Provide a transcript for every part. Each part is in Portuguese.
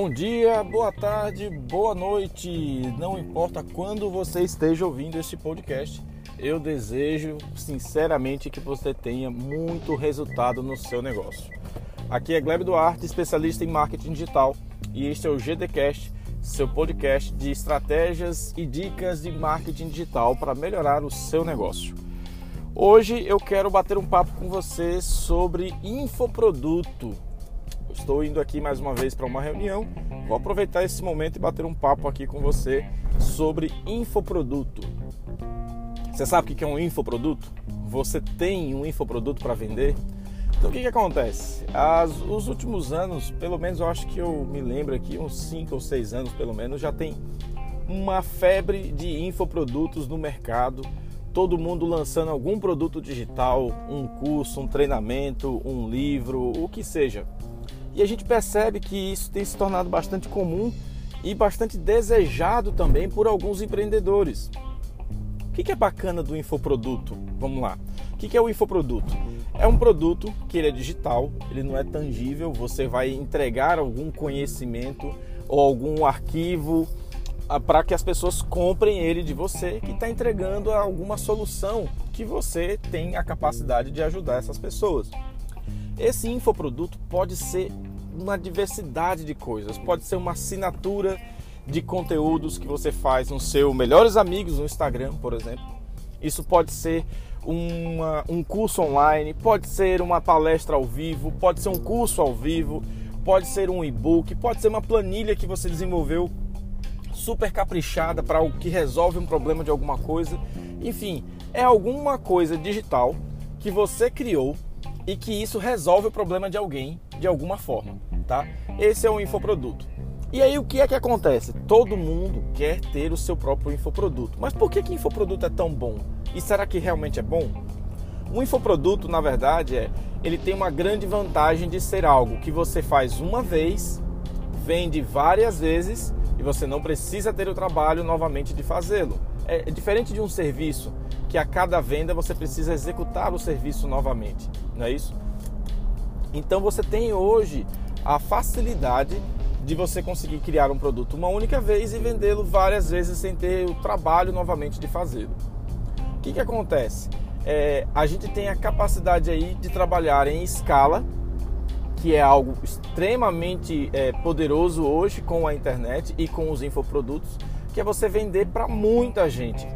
Bom dia, boa tarde, boa noite. Não importa quando você esteja ouvindo este podcast, eu desejo sinceramente que você tenha muito resultado no seu negócio. Aqui é Gleb Duarte, especialista em marketing digital, e este é o GDcast, seu podcast de estratégias e dicas de marketing digital para melhorar o seu negócio. Hoje eu quero bater um papo com você sobre infoproduto Estou indo aqui mais uma vez para uma reunião. Vou aproveitar esse momento e bater um papo aqui com você sobre infoproduto. Você sabe o que é um infoproduto? Você tem um infoproduto para vender? Então o que, que acontece? As, os últimos anos, pelo menos eu acho que eu me lembro aqui, uns 5 ou 6 anos pelo menos, já tem uma febre de infoprodutos no mercado. Todo mundo lançando algum produto digital, um curso, um treinamento, um livro, o que seja. E a gente percebe que isso tem se tornado bastante comum e bastante desejado também por alguns empreendedores. O que é bacana do infoproduto? Vamos lá. O que é o infoproduto? É um produto que ele é digital, ele não é tangível, você vai entregar algum conhecimento ou algum arquivo ah, para que as pessoas comprem ele de você, que está entregando alguma solução que você tem a capacidade de ajudar essas pessoas. Esse infoproduto pode ser uma diversidade de coisas, pode ser uma assinatura de conteúdos que você faz no seu Melhores Amigos no Instagram, por exemplo. Isso pode ser uma, um curso online, pode ser uma palestra ao vivo, pode ser um curso ao vivo, pode ser um e-book, pode ser uma planilha que você desenvolveu super caprichada para o que resolve um problema de alguma coisa. Enfim, é alguma coisa digital que você criou e que isso resolve o problema de alguém de alguma forma, tá? Esse é um infoproduto. E aí o que é que acontece? Todo mundo quer ter o seu próprio infoproduto. Mas por que que infoproduto é tão bom? E será que realmente é bom? O infoproduto, na verdade, é ele tem uma grande vantagem de ser algo que você faz uma vez, vende várias vezes e você não precisa ter o trabalho novamente de fazê-lo. É, é diferente de um serviço que a cada venda você precisa executar o serviço novamente, não é isso? Então você tem hoje a facilidade de você conseguir criar um produto uma única vez e vendê-lo várias vezes sem ter o trabalho novamente de fazê-lo. O que, que acontece? É, a gente tem a capacidade aí de trabalhar em escala, que é algo extremamente é, poderoso hoje com a internet e com os infoprodutos, que é você vender para muita gente.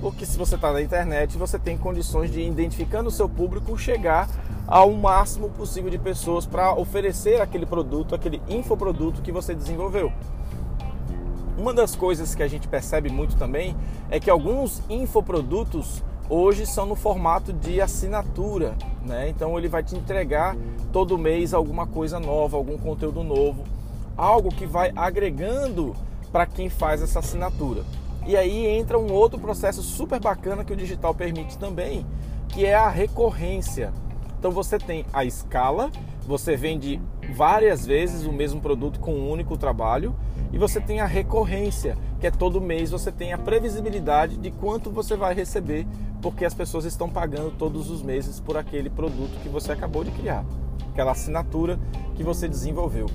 Porque se você está na internet, você tem condições de, identificando o seu público, chegar ao máximo possível de pessoas para oferecer aquele produto, aquele infoproduto que você desenvolveu. Uma das coisas que a gente percebe muito também é que alguns infoprodutos hoje são no formato de assinatura, né? Então ele vai te entregar todo mês alguma coisa nova, algum conteúdo novo, algo que vai agregando para quem faz essa assinatura. E aí entra um outro processo super bacana que o digital permite também, que é a recorrência. Então você tem a escala, você vende várias vezes o mesmo produto com um único trabalho, e você tem a recorrência, que é todo mês você tem a previsibilidade de quanto você vai receber, porque as pessoas estão pagando todos os meses por aquele produto que você acabou de criar, aquela assinatura que você desenvolveu.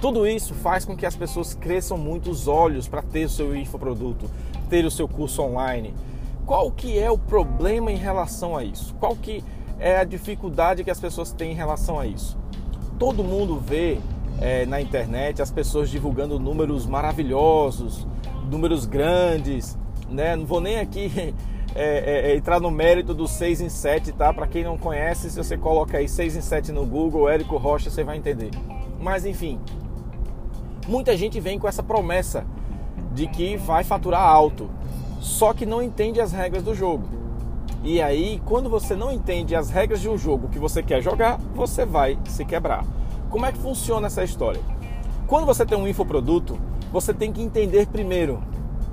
Tudo isso faz com que as pessoas cresçam muito os olhos para ter o seu infoproduto, ter o seu curso online. Qual que é o problema em relação a isso? Qual que é a dificuldade que as pessoas têm em relação a isso? Todo mundo vê é, na internet as pessoas divulgando números maravilhosos, números grandes, né? Não vou nem aqui é, é, é entrar no mérito do 6 em 7, tá? Para quem não conhece, se você coloca aí 6 em 7 no Google, Érico Rocha, você vai entender. Mas enfim, Muita gente vem com essa promessa de que vai faturar alto, só que não entende as regras do jogo. E aí, quando você não entende as regras de um jogo que você quer jogar, você vai se quebrar. Como é que funciona essa história? Quando você tem um infoproduto, você tem que entender primeiro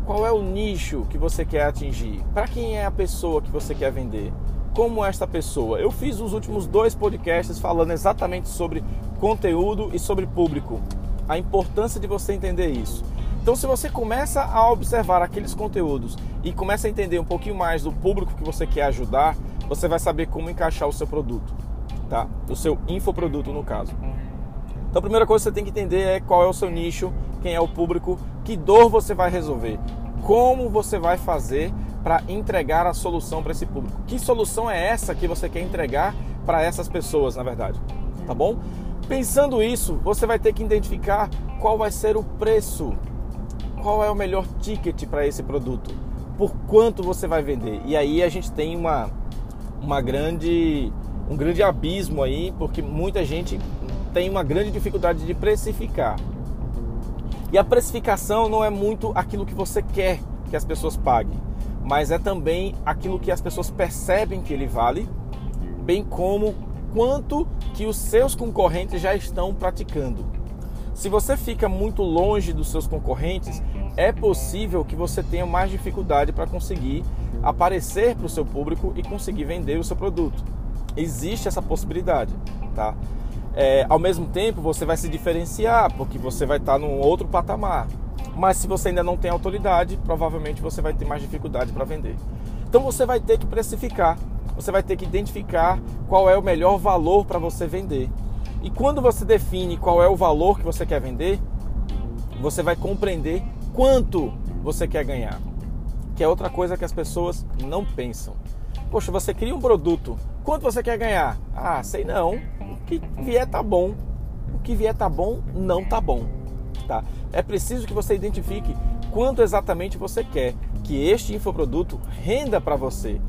qual é o nicho que você quer atingir, para quem é a pessoa que você quer vender, como esta pessoa. Eu fiz os últimos dois podcasts falando exatamente sobre conteúdo e sobre público a importância de você entender isso. Então, se você começa a observar aqueles conteúdos e começa a entender um pouquinho mais do público que você quer ajudar, você vai saber como encaixar o seu produto, tá? O seu infoproduto no caso. Então a primeira coisa que você tem que entender é qual é o seu nicho, quem é o público, que dor você vai resolver, como você vai fazer para entregar a solução para esse público. Que solução é essa que você quer entregar para essas pessoas, na verdade? Tá bom? Pensando isso, você vai ter que identificar qual vai ser o preço, qual é o melhor ticket para esse produto, por quanto você vai vender. E aí a gente tem uma, uma grande, um grande abismo aí, porque muita gente tem uma grande dificuldade de precificar. E a precificação não é muito aquilo que você quer que as pessoas paguem, mas é também aquilo que as pessoas percebem que ele vale, bem como quanto que os seus concorrentes já estão praticando. Se você fica muito longe dos seus concorrentes, é possível que você tenha mais dificuldade para conseguir aparecer para o seu público e conseguir vender o seu produto. Existe essa possibilidade, tá? É, ao mesmo tempo, você vai se diferenciar, porque você vai estar num outro patamar. Mas se você ainda não tem autoridade, provavelmente você vai ter mais dificuldade para vender. Então você vai ter que precificar, você vai ter que identificar qual é o melhor valor para você vender. E quando você define qual é o valor que você quer vender, você vai compreender quanto você quer ganhar. Que é outra coisa que as pessoas não pensam. Poxa, você cria um produto, quanto você quer ganhar? Ah, sei não que vier tá bom. O que vier tá bom, não tá bom. Tá? É preciso que você identifique quanto exatamente você quer que este infoproduto renda para você.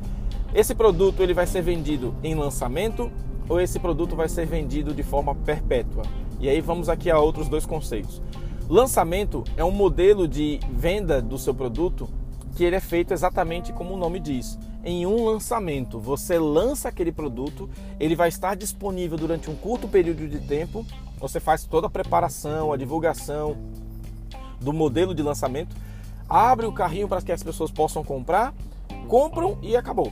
Esse produto ele vai ser vendido em lançamento ou esse produto vai ser vendido de forma perpétua? E aí vamos aqui a outros dois conceitos. Lançamento é um modelo de venda do seu produto que ele é feito exatamente como o nome diz em um lançamento. Você lança aquele produto, ele vai estar disponível durante um curto período de tempo. Você faz toda a preparação, a divulgação do modelo de lançamento, abre o carrinho para que as pessoas possam comprar, compram e acabou.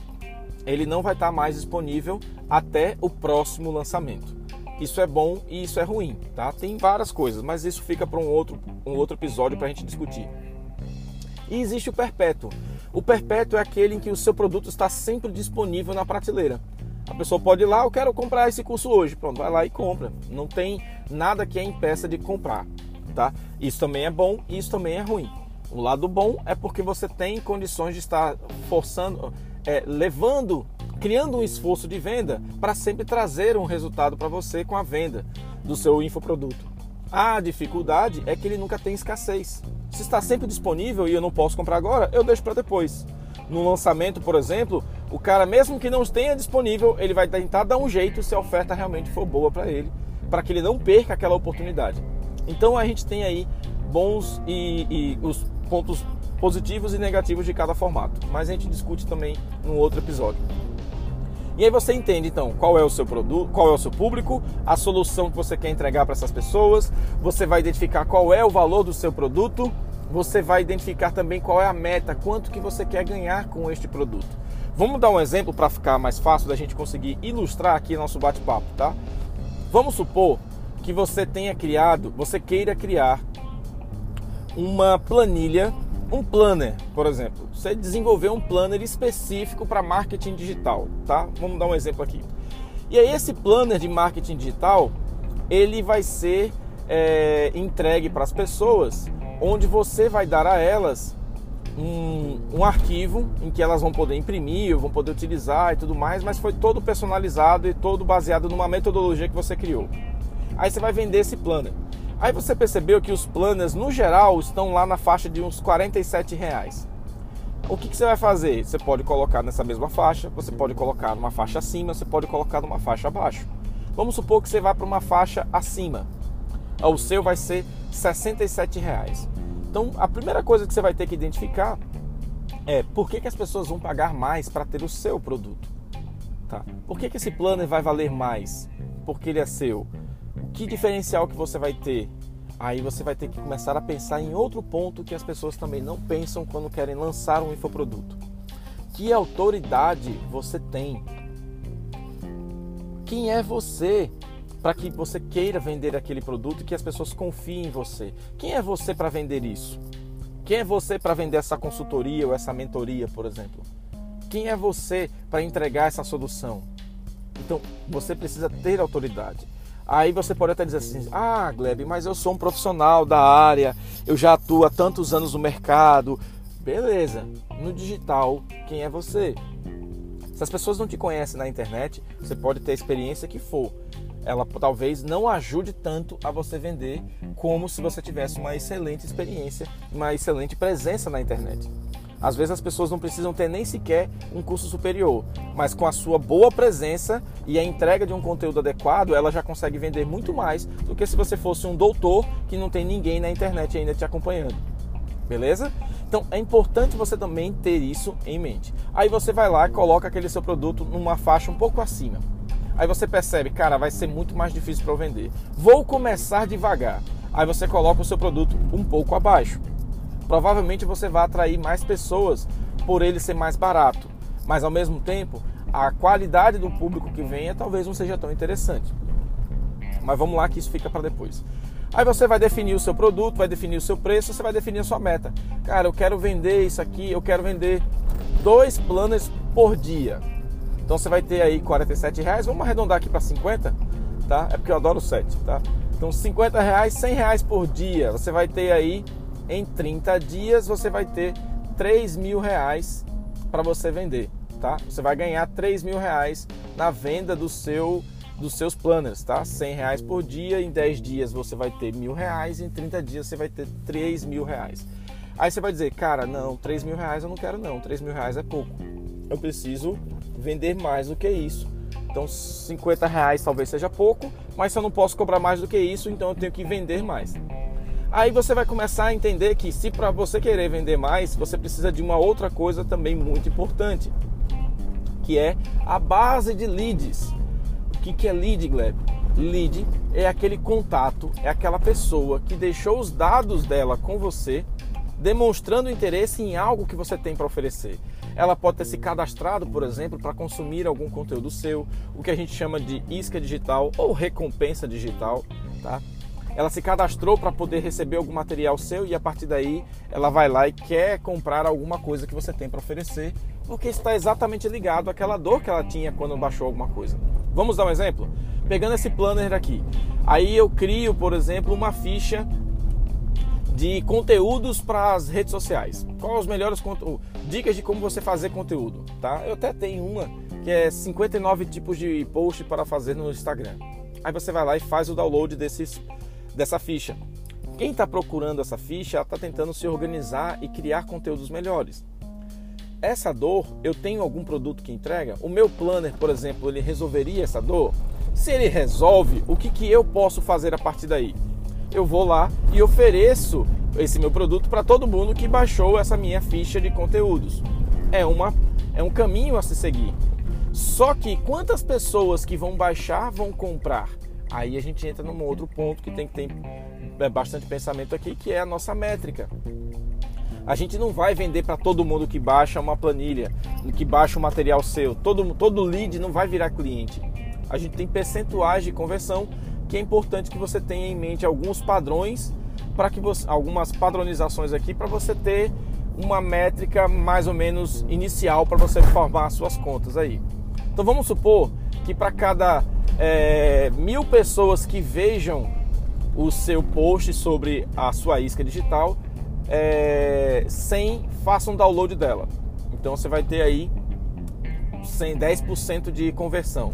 Ele não vai estar mais disponível até o próximo lançamento. Isso é bom e isso é ruim, tá? Tem várias coisas, mas isso fica para um outro, um outro episódio para a gente discutir. E existe o perpétuo. O perpétuo é aquele em que o seu produto está sempre disponível na prateleira. A pessoa pode ir lá, eu quero comprar esse curso hoje. Pronto, vai lá e compra. Não tem nada que a impeça de comprar, tá? Isso também é bom e isso também é ruim. O lado bom é porque você tem condições de estar forçando, é, levando, criando um esforço de venda para sempre trazer um resultado para você com a venda do seu infoproduto. A dificuldade é que ele nunca tem escassez. Se está sempre disponível e eu não posso comprar agora, eu deixo para depois. No lançamento, por exemplo, o cara, mesmo que não tenha disponível, ele vai tentar dar um jeito se a oferta realmente for boa para ele, para que ele não perca aquela oportunidade. Então a gente tem aí bons e, e, os pontos positivos e negativos de cada formato, mas a gente discute também num outro episódio. E aí você entende então qual é o seu produto, qual é o seu público, a solução que você quer entregar para essas pessoas, você vai identificar qual é o valor do seu produto, você vai identificar também qual é a meta, quanto que você quer ganhar com este produto. Vamos dar um exemplo para ficar mais fácil da gente conseguir ilustrar aqui nosso bate-papo, tá? Vamos supor que você tenha criado, você queira criar uma planilha um planner, por exemplo. Você desenvolveu um planner específico para marketing digital, tá? Vamos dar um exemplo aqui. E aí esse planner de marketing digital, ele vai ser é, entregue para as pessoas, onde você vai dar a elas um, um, arquivo em que elas vão poder imprimir, vão poder utilizar e tudo mais, mas foi todo personalizado e todo baseado numa metodologia que você criou. Aí você vai vender esse planner. Aí você percebeu que os planners, no geral, estão lá na faixa de uns 47 reais. O que, que, você vai fazer? Você pode colocar nessa mesma faixa, você pode colocar numa faixa acima, você pode colocar numa faixa abaixo. Vamos supor que você vá para uma faixa acima. O seu vai ser 67 reais. Então, a primeira coisa que você vai ter que identificar é por que, que as pessoas vão pagar mais para ter o seu produto. Tá? Por que, que esse planner vai valer mais? Porque ele é seu que diferencial que você vai ter? Aí você vai ter que começar a pensar em outro ponto que as pessoas também não pensam quando querem lançar um infoproduto. Que autoridade você tem? Quem é você para que você queira vender aquele produto e que as pessoas confiem em você? Quem é você para vender isso? Quem é você para vender essa consultoria ou essa mentoria, por exemplo? Quem é você para entregar essa solução? Então, você precisa ter autoridade. Aí você pode até dizer assim: ah, Gleb, mas eu sou um profissional da área, eu já atuo há tantos anos no mercado. Beleza, no digital, quem é você? Se as pessoas não te conhecem na internet, você pode ter a experiência que for. Ela talvez não ajude tanto a você vender como se você tivesse uma excelente experiência, uma excelente presença na internet. Às vezes as pessoas não precisam ter nem sequer um curso superior, mas com a sua boa presença e a entrega de um conteúdo adequado, ela já consegue vender muito mais do que se você fosse um doutor que não tem ninguém na internet ainda te acompanhando. Beleza? Então é importante você também ter isso em mente. Aí você vai lá e coloca aquele seu produto numa faixa um pouco acima. Aí você percebe, cara, vai ser muito mais difícil para eu vender. Vou começar devagar. Aí você coloca o seu produto um pouco abaixo provavelmente você vai atrair mais pessoas por ele ser mais barato. Mas ao mesmo tempo, a qualidade do público que venha talvez não seja tão interessante. Mas vamos lá que isso fica para depois. Aí você vai definir o seu produto, vai definir o seu preço, você vai definir a sua meta. Cara, eu quero vender isso aqui, eu quero vender dois planners por dia. Então você vai ter aí 47 reais, vamos arredondar aqui para 50, tá? É porque eu adoro 7, tá? Então 50 reais, 100 reais por dia. Você vai ter aí em 30 dias você vai ter 3 mil reais para você vender, tá? Você vai ganhar 3 mil reais na venda do seu dos seus planners, tá? 100 reais por dia, em 10 dias você vai ter mil reais, em 30 dias você vai ter 3 mil reais. Aí você vai dizer, cara, não, 3 mil reais eu não quero não, 3 mil reais é pouco. Eu preciso vender mais do que isso. Então 50 reais talvez seja pouco, mas se eu não posso cobrar mais do que isso, então eu tenho que vender mais. Aí você vai começar a entender que se para você querer vender mais, você precisa de uma outra coisa também muito importante, que é a base de leads. O que, que é lead, Gleb? Lead é aquele contato, é aquela pessoa que deixou os dados dela com você, demonstrando interesse em algo que você tem para oferecer. Ela pode ter se cadastrado, por exemplo, para consumir algum conteúdo seu, o que a gente chama de isca digital ou recompensa digital, tá? Ela se cadastrou para poder receber algum material seu e a partir daí ela vai lá e quer comprar alguma coisa que você tem para oferecer, porque está exatamente ligado àquela dor que ela tinha quando baixou alguma coisa. Vamos dar um exemplo? Pegando esse planner aqui, aí eu crio, por exemplo, uma ficha de conteúdos para as redes sociais. Quais os melhores dicas de como você fazer conteúdo, tá? Eu até tenho uma que é 59 tipos de post para fazer no Instagram. Aí você vai lá e faz o download desses dessa ficha. Quem está procurando essa ficha está tentando se organizar e criar conteúdos melhores. Essa dor, eu tenho algum produto que entrega? O meu planner, por exemplo, ele resolveria essa dor? Se ele resolve, o que, que eu posso fazer a partir daí? Eu vou lá e ofereço esse meu produto para todo mundo que baixou essa minha ficha de conteúdos. É, uma, é um caminho a se seguir. Só que quantas pessoas que vão baixar vão comprar? Aí a gente entra num outro ponto que tem que ter é, bastante pensamento aqui, que é a nossa métrica. A gente não vai vender para todo mundo que baixa uma planilha, que baixa um material seu. Todo, todo lead não vai virar cliente. A gente tem percentuais de conversão que é importante que você tenha em mente alguns padrões para que você, algumas padronizações aqui para você ter uma métrica mais ou menos inicial para você formar suas contas aí. Então vamos supor que para cada é, mil pessoas que vejam o seu post sobre a sua isca digital, é, 100 façam download dela. Então você vai ter aí 100, 10% de conversão.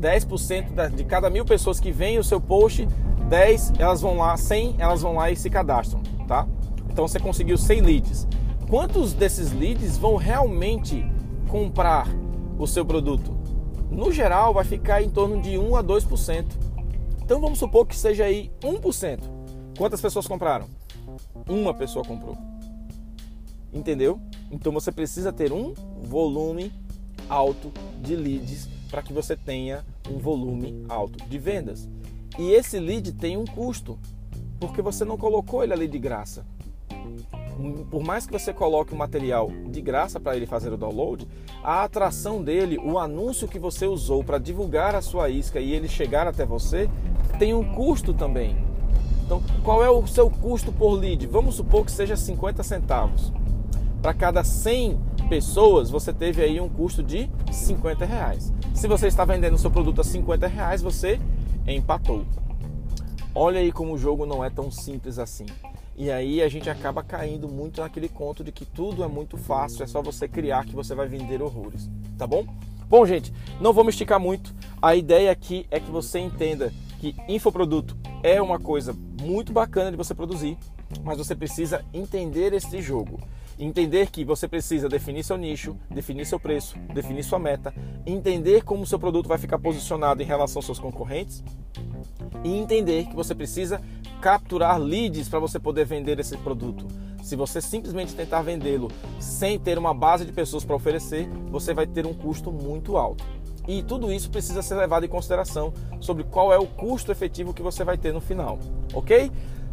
10% de cada mil pessoas que veem o seu post, 10 elas vão lá, 100 elas vão lá e se cadastram, tá? Então você conseguiu 100 leads. Quantos desses leads vão realmente comprar o seu produto? No geral vai ficar em torno de 1 a 2%. Então vamos supor que seja aí 1%. Quantas pessoas compraram? Uma pessoa comprou. Entendeu? Então você precisa ter um volume alto de leads para que você tenha um volume alto de vendas. E esse lead tem um custo, porque você não colocou ele ali de graça por mais que você coloque o material de graça para ele fazer o download, a atração dele, o anúncio que você usou para divulgar a sua isca e ele chegar até você, tem um custo também. Então, qual é o seu custo por lead? Vamos supor que seja 50 centavos. Para cada 100 pessoas, você teve aí um custo de 50 reais. Se você está vendendo o seu produto a 50 reais, você empatou. Olha aí como o jogo não é tão simples assim. E aí a gente acaba caindo muito naquele conto de que tudo é muito fácil, é só você criar que você vai vender horrores, tá bom? Bom, gente, não vou me esticar muito. A ideia aqui é que você entenda que infoproduto é uma coisa muito bacana de você produzir, mas você precisa entender esse jogo. Entender que você precisa definir seu nicho, definir seu preço, definir sua meta, entender como seu produto vai ficar posicionado em relação aos seus concorrentes e entender que você precisa capturar leads para você poder vender esse produto. Se você simplesmente tentar vendê-lo sem ter uma base de pessoas para oferecer, você vai ter um custo muito alto. E tudo isso precisa ser levado em consideração sobre qual é o custo efetivo que você vai ter no final, ok?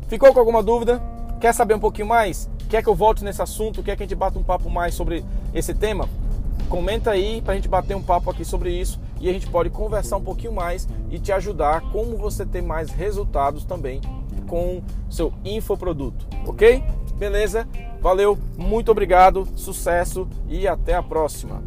Ficou com alguma dúvida? Quer saber um pouquinho mais? Quer que eu volte nesse assunto? Quer que a gente bata um papo mais sobre esse tema? Comenta aí para a gente bater um papo aqui sobre isso e a gente pode conversar um pouquinho mais e te ajudar como você ter mais resultados também com seu infoproduto, ok? Beleza? Valeu, muito obrigado, sucesso e até a próxima.